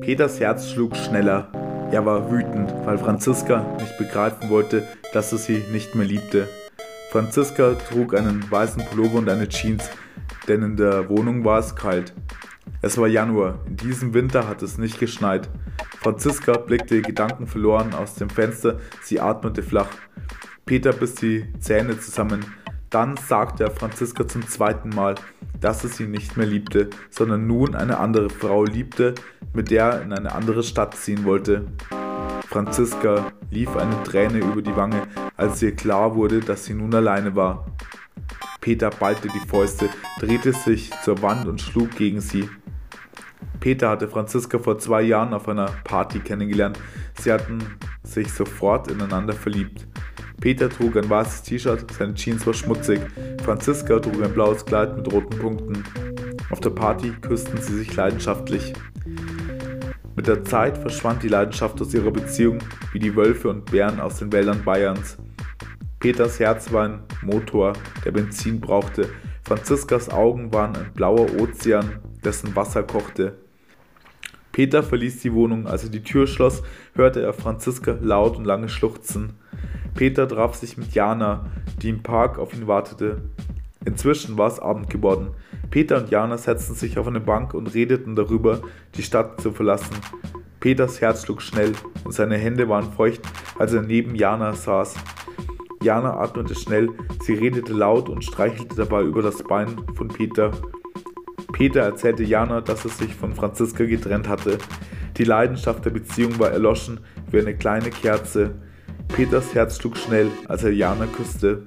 Peters Herz schlug schneller. Er war wütend, weil Franziska nicht begreifen wollte, dass er sie nicht mehr liebte. Franziska trug einen weißen Pullover und eine Jeans, denn in der Wohnung war es kalt. Es war Januar, in diesem Winter hat es nicht geschneit. Franziska blickte gedankenverloren aus dem Fenster, sie atmete flach. Peter biss die Zähne zusammen. Dann sagte er Franziska zum zweiten Mal, dass er sie nicht mehr liebte, sondern nun eine andere Frau liebte, mit der er in eine andere Stadt ziehen wollte. Franziska lief eine Träne über die Wange, als ihr klar wurde, dass sie nun alleine war. Peter ballte die Fäuste, drehte sich zur Wand und schlug gegen sie. Peter hatte Franziska vor zwei Jahren auf einer Party kennengelernt. Sie hatten sich sofort ineinander verliebt. Peter trug ein weißes T-Shirt, seine Jeans war schmutzig. Franziska trug ein blaues Kleid mit roten Punkten. Auf der Party küssten sie sich leidenschaftlich. Mit der Zeit verschwand die Leidenschaft aus ihrer Beziehung wie die Wölfe und Bären aus den Wäldern Bayerns. Peters Herz war ein Motor, der Benzin brauchte. Franziskas Augen waren ein blauer Ozean, dessen Wasser kochte. Peter verließ die Wohnung. Als er die Tür schloss, hörte er Franziska laut und lange schluchzen. Peter traf sich mit Jana, die im Park auf ihn wartete. Inzwischen war es Abend geworden. Peter und Jana setzten sich auf eine Bank und redeten darüber, die Stadt zu verlassen. Peters Herz schlug schnell und seine Hände waren feucht, als er neben Jana saß. Jana atmete schnell, sie redete laut und streichelte dabei über das Bein von Peter. Peter erzählte Jana, dass er sich von Franziska getrennt hatte. Die Leidenschaft der Beziehung war erloschen wie eine kleine Kerze. Peters Herz schlug schnell, als er Jana küsste.